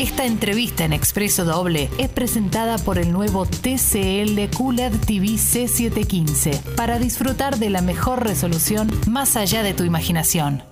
Esta entrevista en Expreso Doble es presentada por el nuevo TCL QLED TV C715 para disfrutar de la mejor resolución más allá de tu imaginación.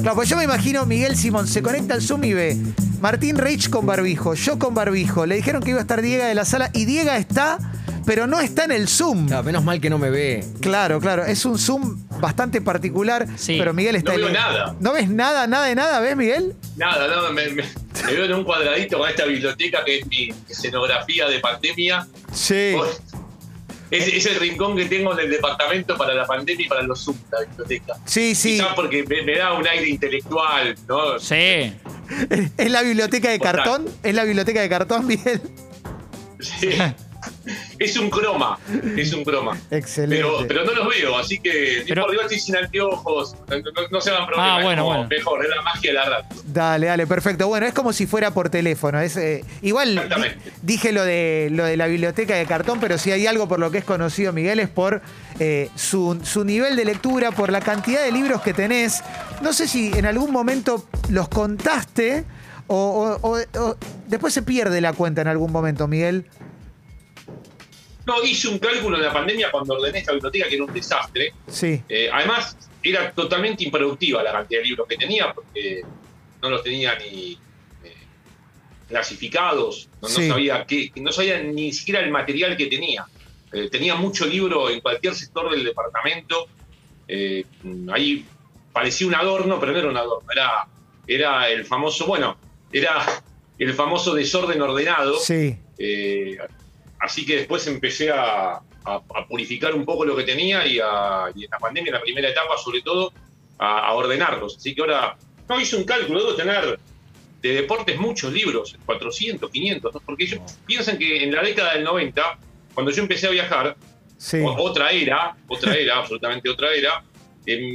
Claro, pues yo me imagino Miguel Simón se conecta al Zoom y ve Martín Reich con barbijo, yo con barbijo. Le dijeron que iba a estar Diego de la sala y Diego está, pero no está en el Zoom. Claro, menos mal que no me ve. Claro, claro, es un Zoom bastante particular, Sí. pero Miguel está No veo nada. ¿No ves nada, nada de nada, ves, Miguel? Nada, no, me, me- me veo en un cuadradito con esta biblioteca que es mi escenografía de pandemia. Sí. Es, es el rincón que tengo en el departamento para la pandemia y para los Zoom, la biblioteca. Sí, sí. Quizás porque me, me da un aire intelectual, ¿no? Sí. ¿Es la biblioteca de cartón? ¿Es la biblioteca de cartón, Miguel? Sí. Es un croma, es un croma. Excelente. Pero, pero no los veo, así que Pero- por igual estoy sin anteojos, no, se hagan problemas. Ah, bueno, bueno. Mejor, es la magia de la radio. Dale, dale, perfecto. Bueno, es como si fuera por teléfono. Es, eh, igual di- dije lo de, lo de la biblioteca de cartón, pero si hay algo por lo que es conocido Miguel es por eh, su, su nivel de lectura, por la cantidad de libros que tenés. No sé si en algún momento los contaste o, o- o- o después se pierde la cuenta en algún momento, Miguel. No, hice un cálculo en la pandemia cuando ordené esta biblioteca, que era un desastre. Sí, Eh, además, era totalmente improductiva la cantidad de libros que tenía, porque no los tenía ni eh, clasificados, no, no Sí. sabía qué, no sabía ni siquiera el material que tenía. Eh, tenía mucho libro en cualquier sector del departamento. Ahí parecía un adorno, pero no era un adorno, era, era el famoso, bueno, era el famoso desorden ordenado. sí. Eh, así que después empecé a, a- a purificar un poco lo que tenía y, a- y en la pandemia, en la primera etapa sobre todo, a, a ordenarlos. Así que ahora, no hice un cálculo, debo tener de deportes muchos libros, 400, 500, ¿no? porque ellos piensan que en la década del 90, cuando yo empecé a viajar, Sí. otra era, otra era, absolutamente otra era,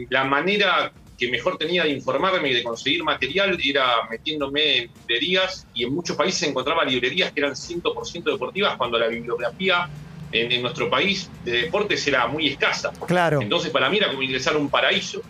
la manera que mejor tenía de informarme y de conseguir material era metiéndome en librerías y en muchos países encontraba librerías que eran 100% deportivas cuando la bibliografía en, en nuestro país de deportes era muy escasa. Claro. Entonces para mí era como ingresar a un paraíso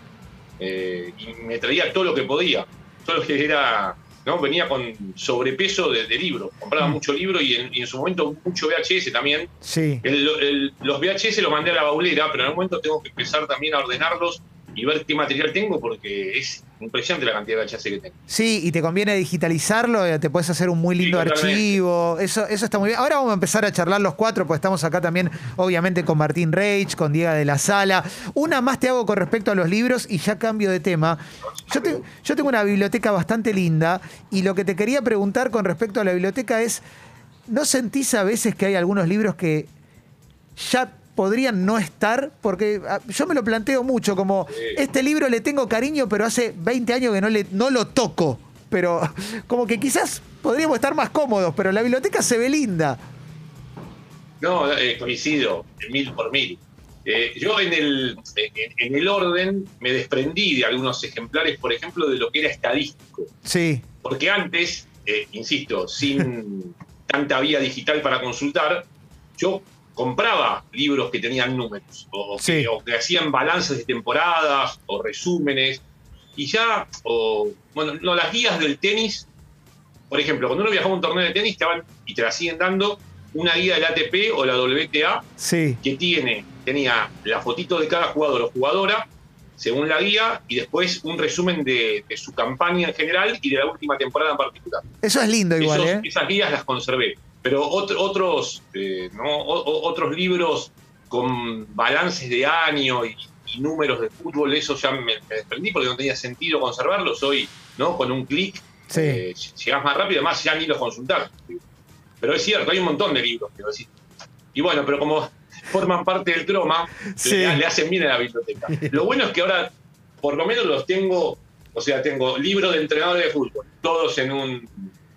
eh, y me traía todo lo que podía, todo lo que era, ¿no? venía con sobrepeso de, de libros, compraba Mm. mucho libro y en, y en su momento mucho VHS también Sí. el- el- los VHS los mandé a la baulera, pero en algún momento tengo que empezar también a ordenarlos y ver qué material tengo porque es impresionante la cantidad de VHS que tengo. Sí, y te conviene digitalizarlo, eh, te puedes hacer un muy lindo archivo, eso, eso está muy bien. Ahora vamos a empezar a charlar los cuatro, pues estamos acá también, obviamente, con Martín Reich, con Diego de la Sala. Una más te hago con respecto a los libros y ya cambio de tema. Yo, te- yo tengo una biblioteca bastante linda y lo que te quería preguntar con respecto a la biblioteca es, ¿no sentís a veces que hay algunos libros que ya podrían no estar, porque ah, yo me lo planteo mucho, como este libro le tengo cariño, pero hace 20 años que no, le, no lo toco. Pero como que quizás podríamos estar más cómodos, pero la biblioteca se ve linda. No, eh, coincido, mil por mil. Eh, yo en el, en, en el orden me desprendí de algunos ejemplares, por ejemplo, de lo que era estadístico. Sí, Porque antes, eh, insisto, sin tanta vía digital para consultar, yo compraba libros que tenían números, o, que, Sí. o que hacían balances de temporadas, o resúmenes, y ya, o, bueno, no, las guías del tenis, por ejemplo, cuando uno viajaba a un torneo de tenis, te daban, y te la siguen dando, una guía del ATP o la WTA, sí, que tiene, tenía la fotito de cada jugador o jugadora, según la guía, y después un resumen de, de su campaña en general y de la última temporada en particular. eso es lindo igual, Esos- ¿eh? Esas guías las conservé. Pero ot- otros, eh, ¿no? O- otros libros con balances de año y, y números de fútbol, eso ya me, me desprendí porque no tenía sentido conservarlos. Hoy, ¿no? Con un clic, Sí. eh, llegás más rápido, además ya ni los consultás. Pero es cierto, hay un montón de libros, decir. Y bueno, pero como forman parte del croma, Sí. le, le hacen bien a la biblioteca. Lo bueno es que ahora, por lo menos los tengo, o sea, tengo libros de entrenadores de fútbol, todos en un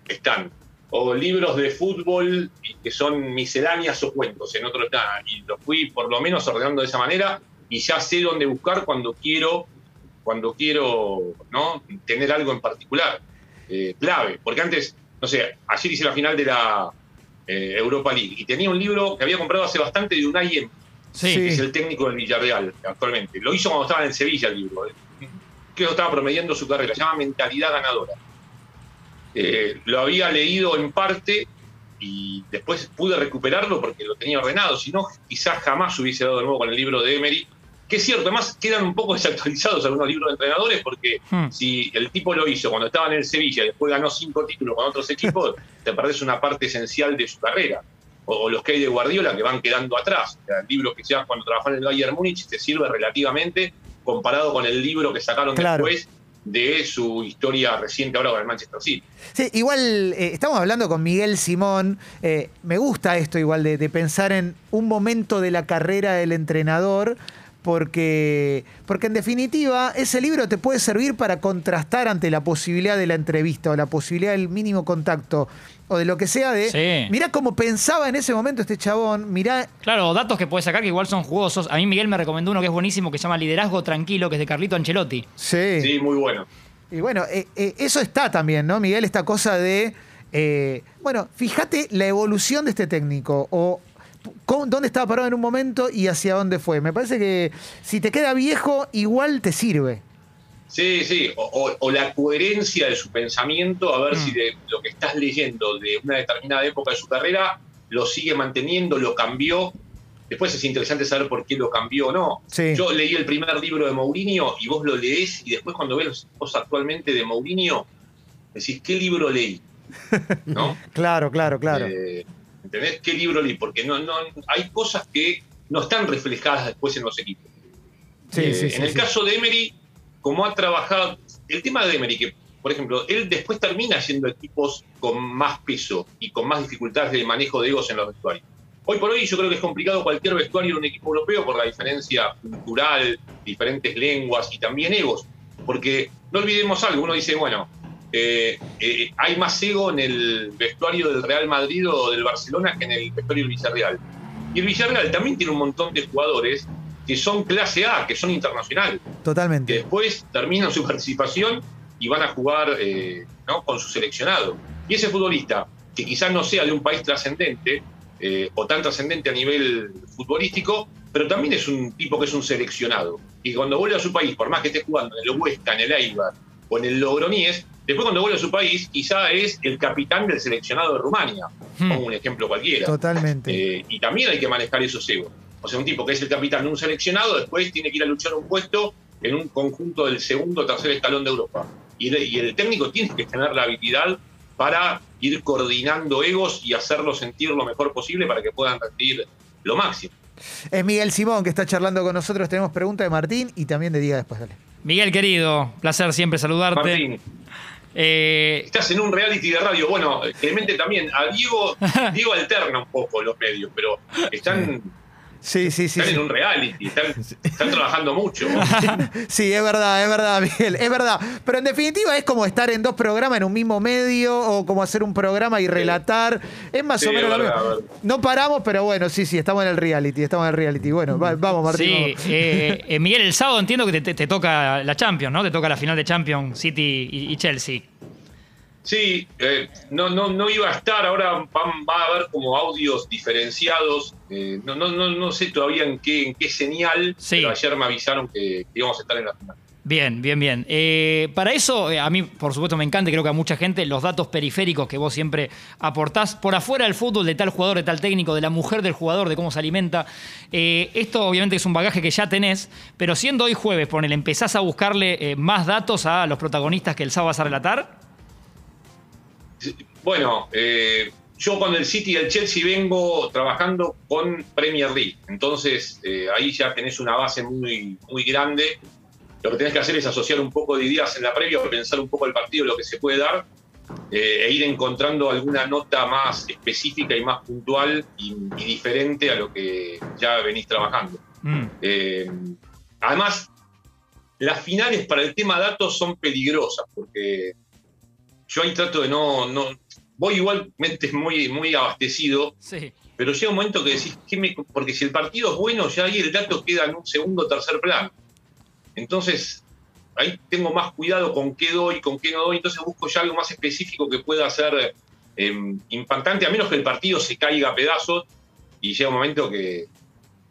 stand. O libros de fútbol que son misceláneas o cuentos en otro stand. Y los fui por lo menos ordenando de esa manera y ya sé dónde buscar cuando quiero, cuando quiero ¿no? tener algo en particular. eh, clave. Porque antes, no sé, ayer hice la final de la eh, Europa League y tenía un libro que había comprado hace bastante de Unai Emery, Sí. que es el técnico del Villarreal actualmente. Lo hizo cuando estaba en Sevilla el libro. eh. Que estaba promediando su carrera. Se llama Mentalidad Ganadora. Eh, lo había leído en parte y después pude recuperarlo porque lo tenía ordenado, si no, quizás jamás hubiese dado de nuevo con el libro de Emery, que es cierto, además quedan un poco desactualizados algunos libros de entrenadores porque Hmm. si el tipo lo hizo cuando estaba en el Sevilla y después ganó cinco títulos con otros equipos, te perdés una parte esencial de su carrera. O, o los que hay de Guardiola que van quedando atrás. O sea, el libro que ya cuando trabajó en el Bayern Múnich te sirve relativamente comparado con el libro que sacaron Claro. después de su historia reciente ahora con el Manchester City. Sí, igual eh, estamos hablando con Miguel Simón. eh, me gusta esto igual de, de pensar en un momento de la carrera del entrenador. Porque, porque en definitiva ese libro te puede servir para contrastar ante la posibilidad de la entrevista o la posibilidad del mínimo contacto o de lo que sea de Sí. mirá cómo pensaba en ese momento este chabón, mirá Claro, datos que puedes sacar que igual son jugosos. A mí Miguel me recomendó uno que es buenísimo que se llama Liderazgo Tranquilo, que es de Carlito Ancelotti. sí. Sí, muy bueno. Y bueno, eh, eh, eso está también, ¿no, Miguel? Esta cosa de, eh, bueno, fíjate la evolución de este técnico o cómo- dónde estaba parado en un momento y hacia dónde fue. Me parece que si te queda viejo, igual te sirve. Sí, sí, o, o- o la coherencia de su pensamiento, a ver Mm. si de lo que estás leyendo de una determinada época de su carrera lo sigue manteniendo, lo cambió. Después es interesante saber por qué lo cambió o no. Sí. Yo leí el primer libro de Mourinho y vos lo leés y después cuando ves los equipos actualmente de Mourinho, decís, ¿qué libro leí? ¿No? Claro, claro, claro. Eh, ¿Entendés? ¿Qué libro leí? Porque no, no, hay cosas que no están reflejadas después en los equipos. sí, Eh, sí, sí, en el caso de Emery, como ha trabajado, el tema de Emery, que por ejemplo, él después termina haciendo equipos con más peso y con más dificultades de manejo de egos en los vestuarios. Hoy por hoy yo creo que es complicado cualquier vestuario de un equipo europeo por la diferencia cultural, diferentes lenguas y también egos. Porque no olvidemos algo, uno dice, bueno, eh, eh, hay más ego en el vestuario del Real Madrid o del Barcelona que en el vestuario del Villarreal. Y el Villarreal también tiene un montón de jugadores que son clase A, que son internacionales, que Totalmente. después terminan su participación y van a jugar eh, ¿no? con su seleccionado. Y ese futbolista, que quizás no sea de un país trascendente eh, o tan trascendente a nivel futbolístico, pero también es un tipo que es un seleccionado. Y cuando vuelve a su país, por más que esté jugando en el Huesca, en el Eibar o en el Logroñés, después cuando vuelve a su país, quizá es el capitán del seleccionado de Rumania. Hmm. Pongo un ejemplo cualquiera. Totalmente. Eh, y también hay que manejar esos egos. O sea, un tipo que es el capitán de un seleccionado, después tiene que ir a luchar un puesto en un conjunto del segundo o tercer escalón de Europa. Y el, y el técnico tiene que tener la habilidad para ir coordinando egos y hacerlos sentir lo mejor posible para que puedan rendir lo máximo. Es Miguel Simón que está charlando con nosotros. Tenemos pregunta de Martín y también de Diga después. Dale. Miguel, querido, placer siempre saludarte. Martín, Eh, estás en un reality de radio. Bueno, Clemente también. A Diego, Diego alterna un poco los medios, pero están, Sí, sí, sí. están sí. en un reality, están, están trabajando mucho. Sí, es verdad, es verdad, Miguel, es verdad. Pero en definitiva es como estar en dos programas en un mismo medio o como hacer un programa y relatar. Es más Sí, o menos lo mismo. No paramos, pero bueno, sí, sí, estamos en el reality, estamos en el reality. Bueno, va- vamos, Martín. sí, vamos. eh, eh, Miguel, el sábado entiendo que te, te- te toca la Champions, ¿no? Te toca la final de Champions City y, y Chelsea. Sí, eh, no, no, no iba a estar, ahora van- va a haber como audios diferenciados, eh, no, no, no, no sé todavía en qué, en qué señal, Sí. pero ayer me avisaron que, que íbamos a estar en la final. Bien, bien, bien. Eh, para eso, eh, a mí, por supuesto, me encanta creo que a mucha gente, los datos periféricos que vos siempre aportás por afuera del fútbol, de tal jugador, de tal técnico, de la mujer del jugador, de cómo se alimenta. Eh, esto, obviamente, es un bagaje que ya tenés, pero siendo hoy jueves, ponele, empezás a buscarle más datos a los protagonistas que el sábado vas a relatar. Bueno, eh, yo con el City y el Chelsea vengo trabajando con Premier League, entonces eh, ahí ya tenés una base muy, muy grande. Lo que tenés que hacer es asociar un poco de ideas en la previa, pensar un poco el partido, lo que se puede dar, eh, e ir encontrando alguna nota más específica y más puntual y, y diferente a lo que ya venís trabajando. Mm, Eh, además, las finales para el tema datos son peligrosas porque yo ahí trato de no. no voy igualmente muy, muy abastecido, sí. pero llega un momento que decís, ¿qué me- porque si el partido es bueno, ya ahí el dato queda en un segundo o tercer plano. Entonces, ahí tengo más cuidado con qué doy, con qué no doy, entonces busco ya algo más específico que pueda ser eh, impactante, a menos que el partido se caiga a pedazos y llega un momento que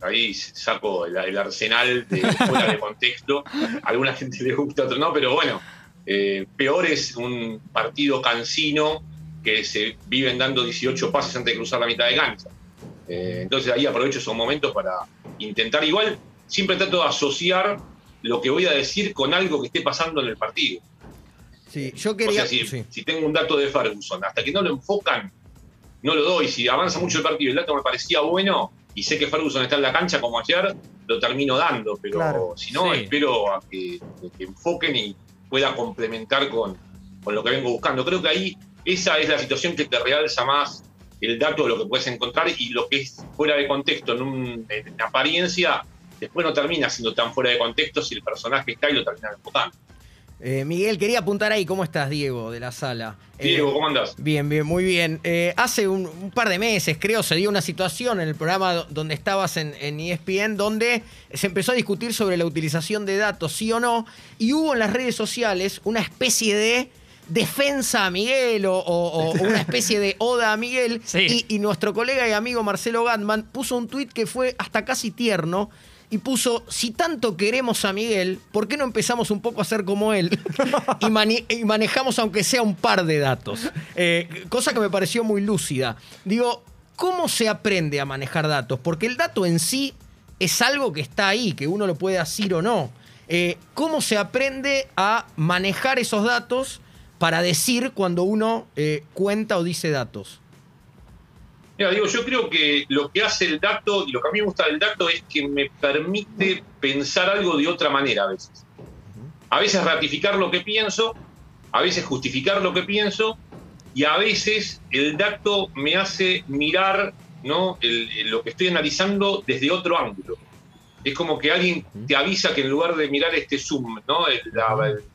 ahí saco el, el arsenal de fuera de contexto. A alguna gente le gusta, a otro no, pero bueno, Eh, peor es un partido cansino que se viven dando 18 pases antes de cruzar la mitad de cancha. Eh, entonces ahí aprovecho esos momentos para intentar igual, siempre trato de asociar lo que voy a decir con algo que esté pasando en el partido. Sí, yo quería. O sea, si, sí. si tengo un dato de Ferguson, hasta que no lo enfocan, no lo doy. Si avanza mucho el partido y el dato me parecía bueno y sé que Ferguson está en la cancha como ayer, lo termino dando. Pero Claro. si no, Sí. espero a que, que enfoquen y pueda complementar con, con lo que vengo buscando. Creo que ahí esa es la situación que te realza más el dato de lo que puedes encontrar y lo que es fuera de contexto en, un- en apariencia, después no termina siendo tan fuera de contexto si el personaje está y lo termina enfocando. Eh, Miguel, quería apuntar ahí. ¿Cómo estás, Diego, de la sala? Eh, Diego, ¿cómo andás? Bien, bien, muy bien. Eh, hace un, un par de meses, creo, se dio una situación en el programa do- donde estabas en, en E ESPN, donde se empezó a discutir sobre la utilización de datos, sí o no, y hubo en las redes sociales una especie de defensa a Miguel o, o- o una especie de oda a Miguel. Sí. Y, y nuestro colega y amigo Marcelo Gatman puso un tuit que fue hasta casi tierno. Y puso, si tanto queremos a Miguel, ¿por qué no empezamos un poco a ser como él? y, manejamos aunque sea un par de datos. Eh, cosa que me pareció muy lúcida. Digo, ¿cómo se aprende a manejar datos? Porque el dato en sí es algo que está ahí, que uno lo puede decir o no. Eh, ¿Cómo se aprende a manejar esos datos para decir cuando uno eh, cuenta o dice datos? Mira, digo, yo creo que lo que hace el dato y lo que a mí me gusta del dato es que me permite pensar algo de otra manera a veces. A veces ratificar lo que pienso, a veces justificar lo que pienso y a veces el dato me hace mirar ¿no? El- el- lo que estoy analizando desde otro ángulo. Es como que alguien te avisa que en lugar de mirar este zoom, ¿no? El- la, el-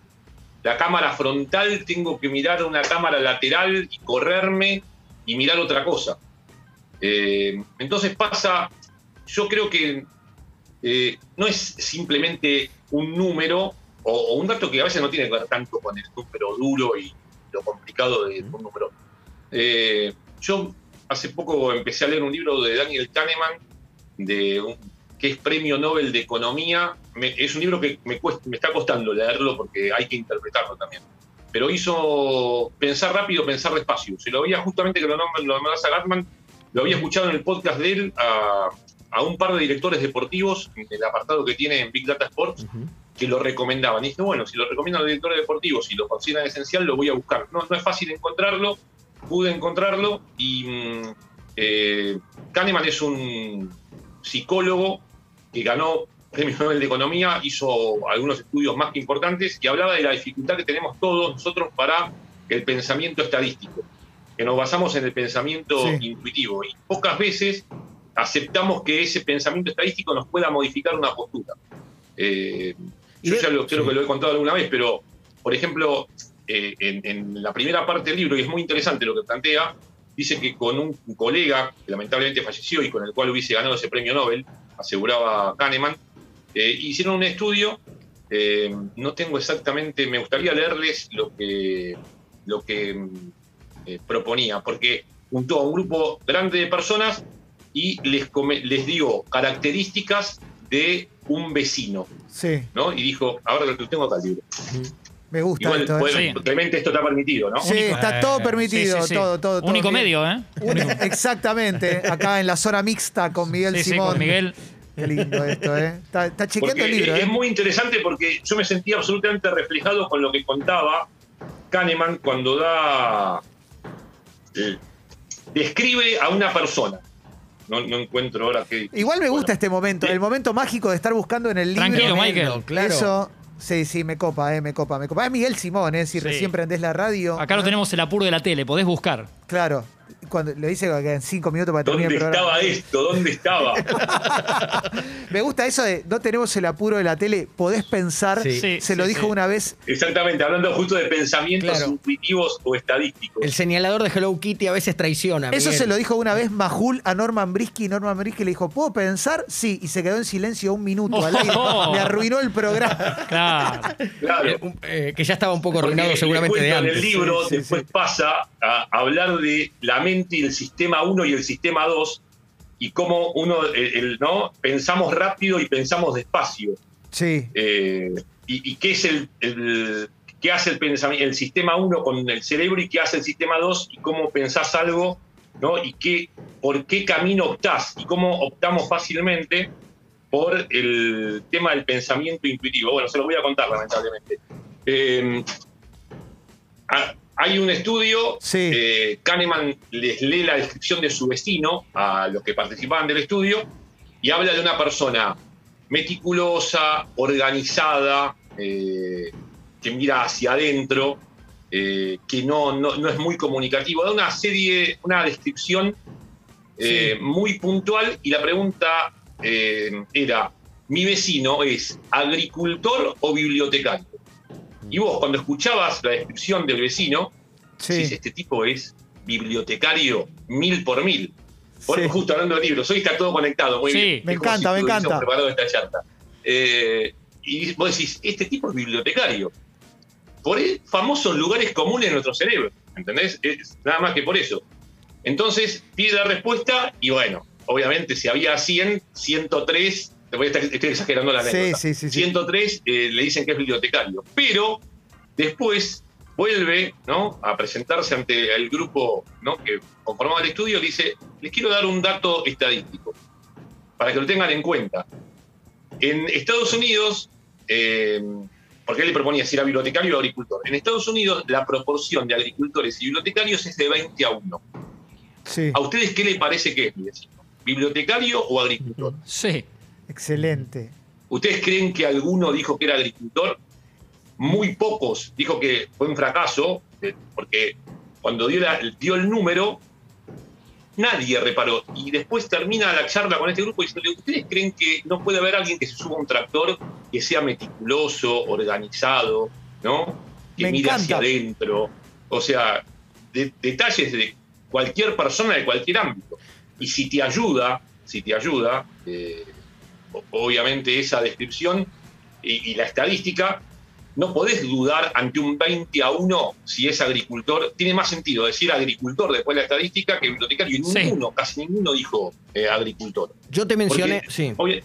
la cámara frontal, tengo que mirar una cámara lateral y correrme y mirar otra cosa. Eh, entonces pasa, yo creo que eh, no es simplemente un número o, o un dato que a veces no tiene que ver tanto con el número duro y lo complicado de un número. Eh, yo hace poco empecé a leer un libro de Daniel Kahneman, de un- que es Premio Nobel de Economía. Me- es un libro que me, cuesta- me está costando leerlo porque hay que interpretarlo también. Pero hizo pensar rápido, pensar despacio. Se lo veía justamente que lo nombra- lo a Gatman, lo había escuchado en el podcast de él a, a un par de directores deportivos, en el apartado que tiene en Big Data Sports, que lo recomendaban. Y dije, bueno, si lo recomiendan los directores deportivos y lo consideran esencial, lo voy a buscar. No, no es fácil encontrarlo, pude encontrarlo y mm, eh, Kahneman es un psicólogo que ganó Premio Nobel de Economía, hizo algunos estudios más que importantes y hablaba de la dificultad que tenemos todos nosotros para el pensamiento estadístico, que nos basamos en el pensamiento Sí. intuitivo y pocas veces aceptamos que ese pensamiento estadístico nos pueda modificar una postura. Eh, yo ya lo, creo sí. que lo he contado alguna vez, pero, por ejemplo, eh, en, en la primera parte del libro, y es muy interesante lo que plantea, dice que con un colega que lamentablemente falleció y con el cual hubiese ganado ese premio Nobel, aseguraba Kahneman, eh, hicieron un estudio, no tengo exactamente, me gustaría leerles lo que, lo que eh, proponía, porque juntó a un grupo grande de personas y les, come- les dio características de un vecino, Sí, ¿no? Y dijo, ahora lo tengo acá el libro. me gusta Igual, esto. ¿eh? bueno, Sí. Clemente, esto está permitido, ¿no? Sí, está todo permitido, Sí, sí, sí. todo, todo, todo Único medio, ¿eh? Exactamente, acá en la zona mixta con Miguel Sí, sí, Simón. con Miguel. Qué lindo esto, ¿eh? Está, está chequeando Porque el libro, es ¿eh? muy interesante porque yo me sentía absolutamente reflejado con lo que contaba Kahneman cuando da. Describe a una persona. No, no encuentro ahora qué. Igual me gusta Bueno, este momento, Sí. el momento mágico de estar buscando en el libro. Tranquilo, Michael. Claro. Eso, sí, sí, me copa, eh, me copa, me copa. Es Miguel Simón, ¿eh? Si Sí. recién prendés la radio. Acá no tenemos el apuro de la tele, podés buscar. Claro. Cuando le dice que en cinco minutos para terminar ¿Dónde el programa. estaba esto? ¿Dónde estaba? Me gusta eso de no tenemos el apuro de la tele, podés pensar. Sí. Se sí, lo dijo sí. una vez. Exactamente, hablando justo de pensamientos Claro. intuitivos o estadísticos. El señalador de Hello Kitty a veces traiciona. Eso Miguel. se lo dijo una vez Majul a Norman Brisky y Norman Brisky le dijo, ¿puedo pensar? Sí, y se quedó en silencio un minuto al aire. Oh. Le arruinó el programa. Claro. Claro. Eh, eh, que ya estaba un poco arruinado seguramente de antes. En el libro Sí, sí, después sí. pasa a hablar de la mente y el sistema 1 y el sistema 2 y cómo uno, el, el- ¿no? Pensamos rápido y pensamos despacio. Sí. Eh, y, y qué es el, el- qué hace el, pensamiento, el sistema 1 con el cerebro y qué hace el sistema 2 y cómo pensás algo, ¿no? Y qué, por qué camino optás y cómo optamos fácilmente por el tema del pensamiento intuitivo. Bueno, se lo voy a contar, lamentablemente. Eh, hay un estudio, Sí. eh, Kahneman les lee la descripción de su vecino a los que participaban del estudio y habla de una persona meticulosa, organizada, eh, que mira hacia adentro, eh, que no, no, no es muy comunicativo. Da una serie, una descripción muy puntual y la pregunta era, ¿mi vecino es agricultor o bibliotecario? Y vos cuando escuchabas la descripción del vecino, Sí. decís, este tipo es bibliotecario mil por mil. Por, Sí. Justo hablando de libros, hoy está todo conectado, muy Sí. bien. Me Es como encanta, me encanta. preparado esta charla. Eh, y vos decís, este tipo es bibliotecario. Por el- famosos lugares comunes en nuestro cerebro, ¿entendés? Es nada más que por eso. Entonces pide la respuesta y bueno, obviamente si había 100, 103, te voy a estar, estoy exagerando la anécdota. sí, sí, sí. 103 eh, le dicen que es bibliotecario, pero después vuelve ¿no? a presentarse ante el grupo ¿no? que conformaba el estudio y le dice, les quiero dar un dato estadístico para que lo tengan en cuenta. En Estados Unidos, eh, porque él le proponía si era bibliotecario o agricultor, en Estados Unidos la proporción de agricultores y bibliotecarios es de 20 a 1. Sí. ¿A ustedes qué les parece que es, mi vecino? ¿Bibliotecario o agricultor? Sí. Excelente. ¿Ustedes creen que alguno dijo que era agricultor? Muy pocos dijo que fue un fracaso, eh, porque cuando dio, la- dio el número, nadie reparó. Y después termina la charla con este grupo diciendo, ¿ustedes creen que no puede haber alguien que se suba a un tractor que sea meticuloso, organizado, ¿no? Que Me mire hacia adentro. O sea, de- detalles de cualquier persona de cualquier ámbito. Y si te ayuda, si te ayuda, eh, obviamente esa descripción y, y la estadística, no podés dudar ante un 20 a 1 si es agricultor. Tiene más sentido decir agricultor después de la estadística que bibliotecario. Y Sí. ninguno, casi ninguno dijo eh, agricultor. Yo te mencioné, Porque, sí. obvia-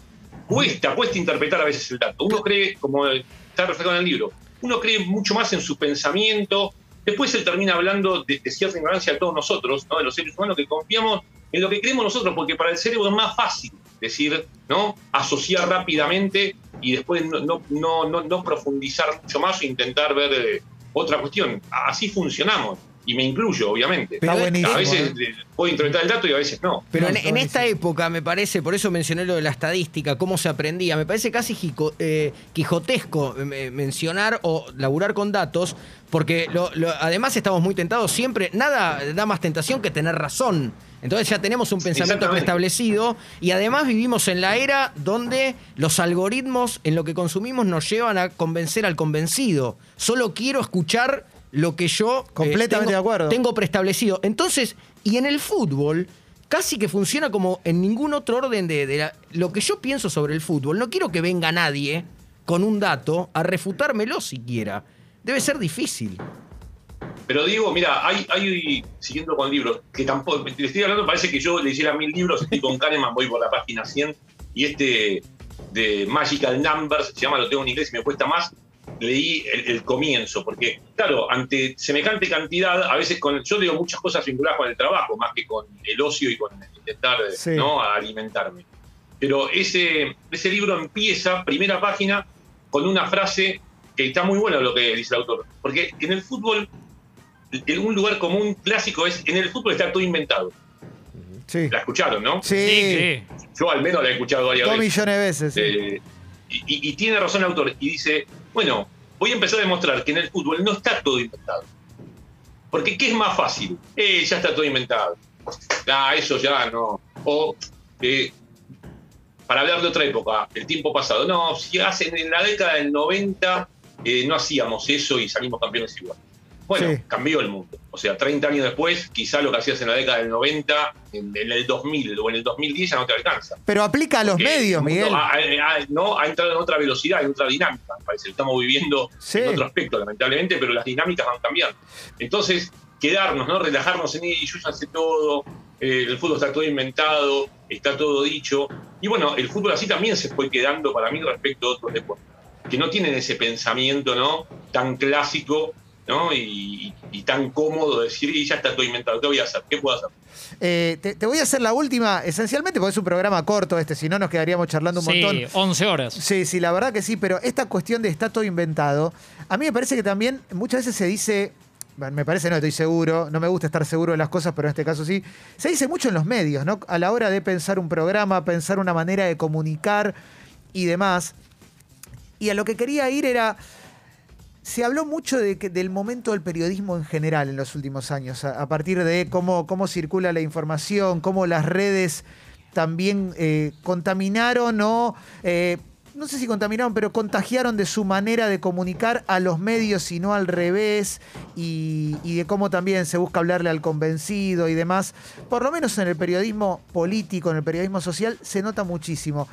cuesta, cuesta interpretar a veces el dato. Uno cree, como está reflejado en el libro, uno cree mucho más en su pensamiento. Después él termina hablando de, de cierta ignorancia de todos nosotros, ¿no? de los seres humanos, que confiamos en lo que creemos nosotros, porque para el cerebro es más fácil decir, ¿no? Asociar rápidamente y después no, no, no, no, profundizar mucho más e intentar ver eh, otra cuestión. Así funcionamos. Y me incluyo, obviamente. Está Pero- buenísimo. a veces ¿eh? eh, puedo interpretar el dato y a veces no. Pero No, en, esta época, me parece, por eso mencioné lo de la estadística, cómo se aprendía, me parece casi jico- eh, quijotesco eh, mencionar o laburar con datos, porque lo- lo- además estamos muy tentados siempre, nada da más tentación que tener razón. Entonces ya tenemos un pensamiento preestablecido y además vivimos en la era donde los algoritmos en lo que consumimos nos llevan a convencer al convencido. Solo quiero escuchar lo que yo eh, tengo- de acuerdo. tengo preestablecido. Entonces, y en el fútbol, casi que funciona como en ningún otro orden de, de la- lo que yo pienso sobre el fútbol. No quiero que venga nadie con un dato a refutármelo siquiera. Debe ser difícil. Pero digo, mira, hay, hay, siguiendo con libros, que tampoco, te estoy hablando, parece que yo le hiciera mil libros, estoy con Kahneman, voy por la página 100, y este de Magical Numbers, se llama, lo tengo en inglés y me cuesta más, leí el, el comienzo, porque, claro, ante semejante cantidad, a veces con, yo digo muchas cosas vinculadas con el trabajo, más que con el ocio y con intentar Sí. ¿no? alimentarme. Pero ese, ese libro empieza, primera página, con una frase que está muy buena lo que dice el autor, porque en el fútbol en un lugar común clásico es en el fútbol está todo inventado. Sí. La escucharon, ¿no? Sí. Yo al menos la he escuchado varias Dos veces. millones de veces. sí. Eh, y tiene razón el autor. Y dice, bueno, voy a empezar a demostrar que en el fútbol no está todo inventado. Porque ¿qué es más fácil? Eh, ya está todo inventado. Ah, eso ya no. O, eh, para hablar de otra época, el tiempo pasado. No, si hacen en la década del 90 eh, no hacíamos eso y salimos campeones igual. Bueno, Sí. cambió el mundo. O sea, 30 años después, quizá lo que hacías en la década del 90, en, en el 2000 o en el 2010 ya no te alcanza. Pero aplica a los medios, Miguel. Ha, ha- no, ha entrado en otra velocidad, en otra dinámica, me parece. Lo estamos viviendo Sí. en otro aspecto, lamentablemente, pero las dinámicas van cambiando. Entonces, quedarnos, ¿no? Relajarnos en, y yo ya sé todo, eh, el fútbol está todo inventado, está todo dicho. Y bueno, el fútbol así también se fue quedando para mí respecto a otros deportes. que no tienen ese pensamiento ¿no? tan clásico ¿no? Y, tan cómodo decir, y ya está todo inventado, ¿qué voy a hacer? ¿Qué puedo hacer? Eh, te, voy a hacer la última, esencialmente porque es un programa corto este, si no nos quedaríamos charlando un montón. Sí, 11 horas. Sí, sí, la verdad que sí, pero esta cuestión de está todo inventado, a mí me parece que también muchas veces se dice, me parece, no estoy seguro, no me gusta estar seguro de las cosas, pero en este caso sí, se dice mucho en los medios, ¿no? A la hora de pensar un programa, pensar una manera de comunicar y demás. Y a lo que quería ir era se habló mucho de del momento del periodismo en general en los últimos años, a, partir de cómo, cómo circula la información, cómo las redes también eh, contaminaron o, eh, no sé si contaminaron, pero contagiaron de su manera de comunicar a los medios y no al revés, y, y de cómo también se busca hablarle al convencido y demás. Por lo menos en el periodismo político, en el periodismo social, se nota muchísimo.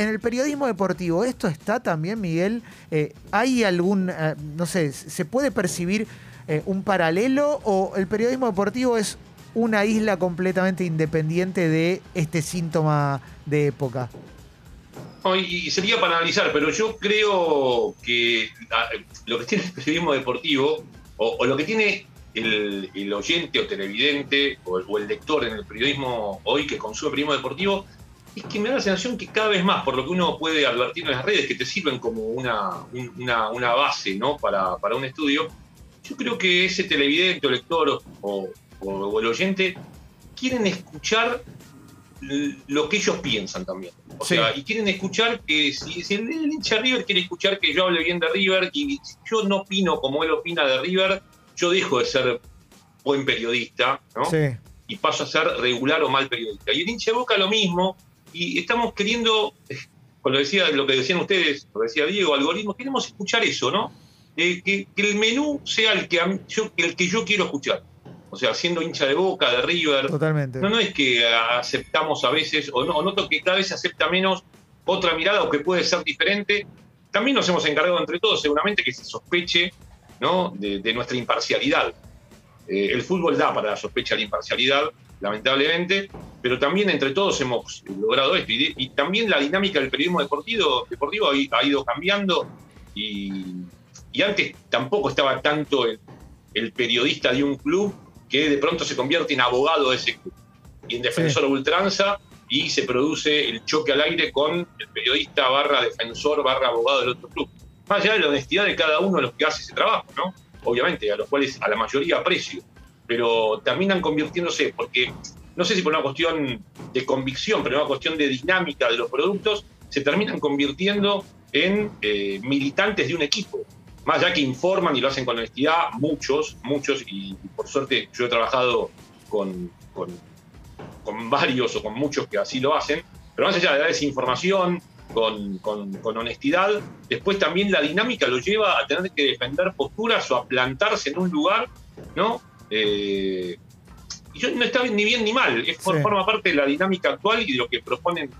En el periodismo deportivo, ¿esto está también, Miguel? Eh, ¿Hay algún, eh, no sé, se puede percibir eh, un paralelo o el periodismo deportivo es una isla completamente independiente de este síntoma de época? y sería para analizar, pero yo creo que lo que tiene el periodismo deportivo, o, lo que tiene el, oyente o televidente o o el lector en el periodismo hoy que consume periodismo deportivo, es que me da la sensación que cada vez más, por lo que uno puede advertir en las redes, que te sirven como una, una, base ¿no? para, un estudio, yo creo que ese televidente o lector o, el oyente quieren escuchar lo que ellos piensan también. O sea, y quieren escuchar que si, el, hincha River quiere escuchar que yo hable bien de River y si yo no opino como él opina de River, yo dejo de ser buen periodista, ¿no? Y paso a ser regular o mal periodista. Y el hincha Boca lo mismo, y estamos queriendo, cuando decía lo que decían ustedes, lo decía Diego, algoritmos, queremos escuchar eso, ¿no? Eh, que, el menú sea el que, yo, el que yo quiero escuchar. O sea, siendo hincha de Boca, de River. Totalmente. No, no es que aceptamos a veces, o no, noto que cada vez se acepta menos otra mirada o que puede ser diferente. También nos hemos encargado entre todos, seguramente, que se sospeche ¿no? de, nuestra imparcialidad. Eh, el fútbol da para la sospecha de imparcialidad, lamentablemente, pero también entre todos hemos logrado esto. Y, también la dinámica del periodismo deportivo, deportivo ha, ido cambiando y, antes tampoco estaba tanto el, periodista de un club que de pronto se convierte en abogado de ese club y en defensor ultranza y se produce el choque al aire con el periodista barra defensor barra abogado del otro club. Más allá de la honestidad de cada uno de los que hace ese trabajo, ¿no? Obviamente, a los cuales a la mayoría aprecio pero terminan convirtiéndose, porque no sé si por una cuestión de convicción, pero una cuestión de dinámica de los productos, se terminan convirtiendo en eh, militantes de un equipo. Más allá que informan y lo hacen con honestidad, muchos, muchos, y, por suerte yo he trabajado con, con, varios o con muchos que así lo hacen, pero más allá de dar esa información con, con, honestidad, después también la dinámica lo lleva a tener que defender posturas o a plantarse en un lugar, ¿no? Eh, y no está ni bien ni mal, es, forma parte de la dinámica actual y de lo que proponen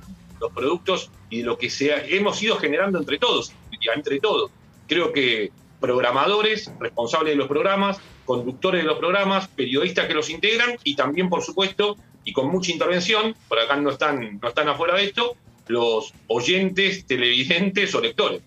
los productos y de lo que se hemos ido generando entre todos, entre todos. Creo que programadores, responsables de los programas, conductores de los programas, periodistas que los integran y también, por supuesto, y con mucha intervención, por acá no están, no están afuera de esto, los oyentes, televidentes o lectores.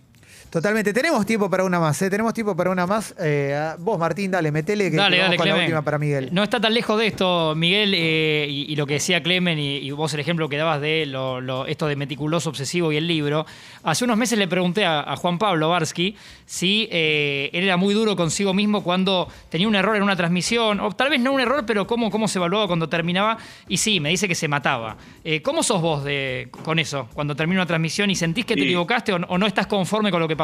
Totalmente. Tenemos tiempo para una más, ¿eh? Tenemos tiempo para una más. Eh, vos, Martín, dale, metele que dale, vamos con la última para Miguel. No está tan lejos de esto, Miguel, eh, y, lo que decía Clemen, y, vos el ejemplo que dabas de lo, esto de meticuloso obsesivo y el libro. Hace unos meses le pregunté a, Juan Pablo Barsky si él era muy duro consigo mismo cuando tenía un error en una transmisión, o tal vez no un error, pero cómo, cómo se evaluaba cuando terminaba. Y sí, me dice que se mataba. ¿Cómo sos vos de, con eso, cuando termina una transmisión y sentís que te equivocaste o, o no estás conforme con lo que pasó?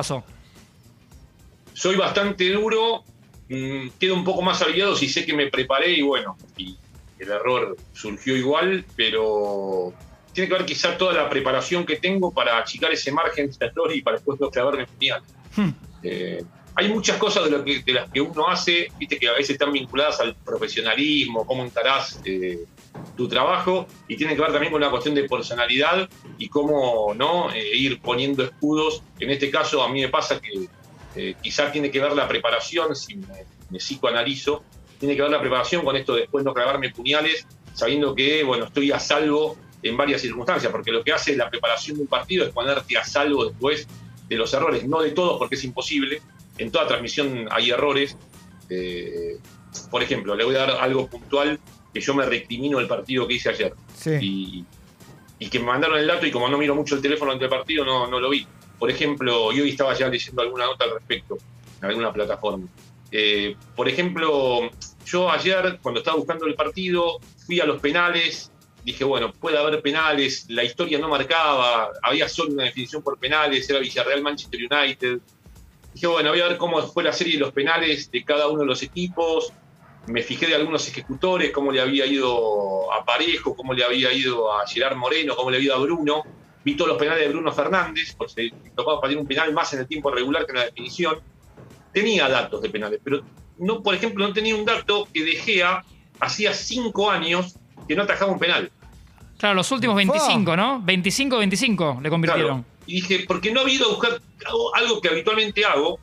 Soy bastante duro, mm, quedo un poco más aliviado si sé que me preparé y bueno, y el error surgió igual, pero tiene que ver quizá toda la preparación que tengo para achicar ese margen de error y para después no clavarme en final. Hmm. Eh, hay muchas cosas de, lo que, de las que uno hace, viste, que a veces están vinculadas al profesionalismo, cómo encarás eh, tu trabajo, y tiene que ver también con una cuestión de personalidad y cómo no eh, ir poniendo escudos. En este caso, a mí me pasa que eh, quizá tiene que ver la preparación, si me, psicoanalizo, tiene que ver la preparación con esto de después no clavarme puñales, sabiendo que, bueno, estoy a salvo en varias circunstancias, porque lo que hace la preparación de un partido es ponerte a salvo después de los errores, no de todos porque es imposible. En toda transmisión hay errores. Eh, por ejemplo, le voy a dar algo puntual que yo me recrimino el partido que hice ayer. Sí. Y, y que me mandaron el dato y como no miro mucho el teléfono ante el partido, no, no lo vi. Por ejemplo, y hoy estaba ya leyendo alguna nota al respecto en alguna plataforma. Eh, por ejemplo, yo ayer, cuando estaba buscando el partido, fui a los penales, dije, bueno, puede haber penales, la historia no marcaba, había solo una definición por penales, era Villarreal Manchester United. Dije, bueno, voy a ver cómo fue la serie de los penales de cada uno de los equipos. Me fijé de algunos ejecutores, cómo le había ido a Parejo, cómo le había ido a Gerard Moreno, cómo le había ido a Bruno. Vi todos los penales de Bruno Fernández, porque se tocaba patir un penal más en el tiempo regular que en la definición. Tenía datos de penales, pero no, por ejemplo, no tenía un dato que De Gea hacía cinco años que no atajaba un penal. Claro, los últimos 25, ¿no? 25-25 le convirtieron. Claro. Y dije, porque no había ido a buscar algo que habitualmente hago,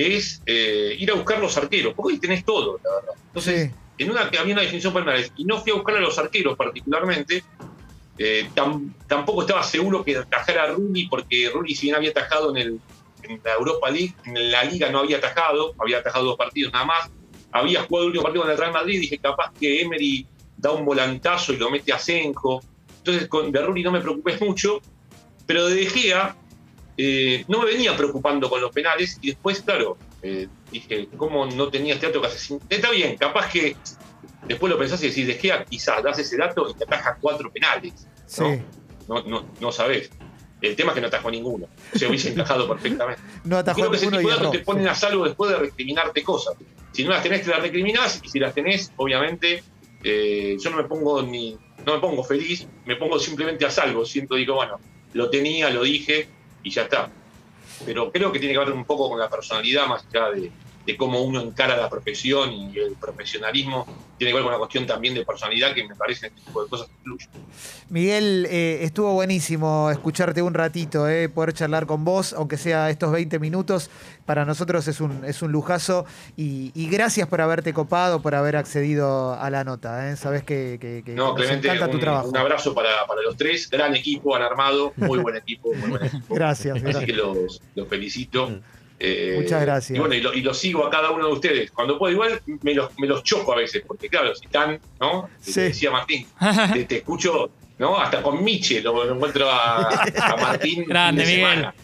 que es eh, ir a buscar los arqueros, porque hoy tenés todo, la verdad. Entonces, Sí. en una había una definición penales, y no fui a buscar a los arqueros particularmente, eh, tam- tampoco estaba seguro que atajara a Rooney, porque Rooney si bien había atajado en, el, en la Europa League, en la Liga no había atajado, había atajado dos partidos nada más, había jugado el último partido con el Real Madrid, dije capaz que Emery da un volantazo y lo mete a Senjo, entonces con de Rooney no me preocupé mucho, pero de De Gea eh, no me venía preocupando con los penales y después, claro, eh, dije, ¿cómo no tenía este dato que hace cinco? Está bien, capaz que después lo pensás y decís, De Gea quizás das ese dato y te ataja cuatro penales. Sí. ¿no? No, no, no sabés. El tema es que no atajó ninguno. Se hubiese encajado perfectamente. No atajó Creo que ese tipo de datos te ponen a salvo después de recriminarte cosas. Si no las tenés, te las recriminás, y si las tenés, obviamente, eh, yo no me pongo ni, no me pongo feliz, me pongo simplemente a salvo. Siento, digo, bueno, lo tenía, lo dije y ya está. Pero creo que tiene que ver un poco con la personalidad más allá de, de cómo uno encara la profesión y el profesionalismo. Tiene que ver con una cuestión también de personalidad que me parece que este tipo de cosas influyen. Miguel, eh, estuvo buenísimo escucharte un ratito, eh, poder charlar con vos, aunque sea estos 20 minutos. Para nosotros es un, es un lujazo y, y gracias por haberte copado, por haber accedido a la nota. Eh. Sabes que, que- que No, Clemente, encanta tu trabajo. un abrazo para, para los tres. Gran equipo, han armado, muy buen equipo, muy buen equipo. Gracias, Así gracias. que los, los felicito. Eh, Muchas gracias. Y bueno, y, lo- y los sigo a cada uno de ustedes. Cuando puedo, igual me los, me los choco a veces, porque claro, si están, ¿no? Sí. Decía Martín, te, te escucho, ¿no? Hasta con Miche lo, lo encuentro a, a Martín. Grande, Miguel. semana,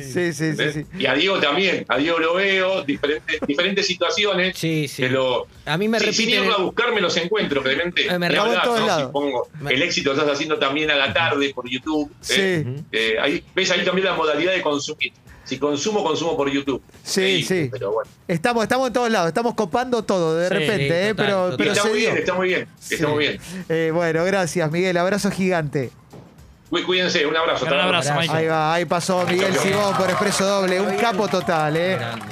Sí, sí, sí, sí. Y a Diego también, a Diego lo veo, diferentes, diferentes situaciones. Sí, sí. Que lo, A mí me Sí, sin repiten. irlo a buscarme los encuentro, Clemente. Eh, me lados. Si pongo Me- el éxito que estás haciendo también a la tarde por YouTube. Sí. ¿eh? Eh, ahí, ¿Ves? Ahí también la modalidad de consumir. Si consumo, consumo por YouTube. Sí, sí. Pero bueno. Estamos, estamos en todos lados, estamos copando todo de Sí, repente, sí, eh, total, pero, total. Y pero está se muy dio. bien, está muy bien. Sí. Está muy bien. Eh, bueno, gracias, Miguel. Abrazo gigante. Cuí- Cuídense, un abrazo. Luego. abrazo, Mike. Ahí va, ahí pasó Miguel Simón por Expreso Doble. Un capo total, ¿eh? Grande.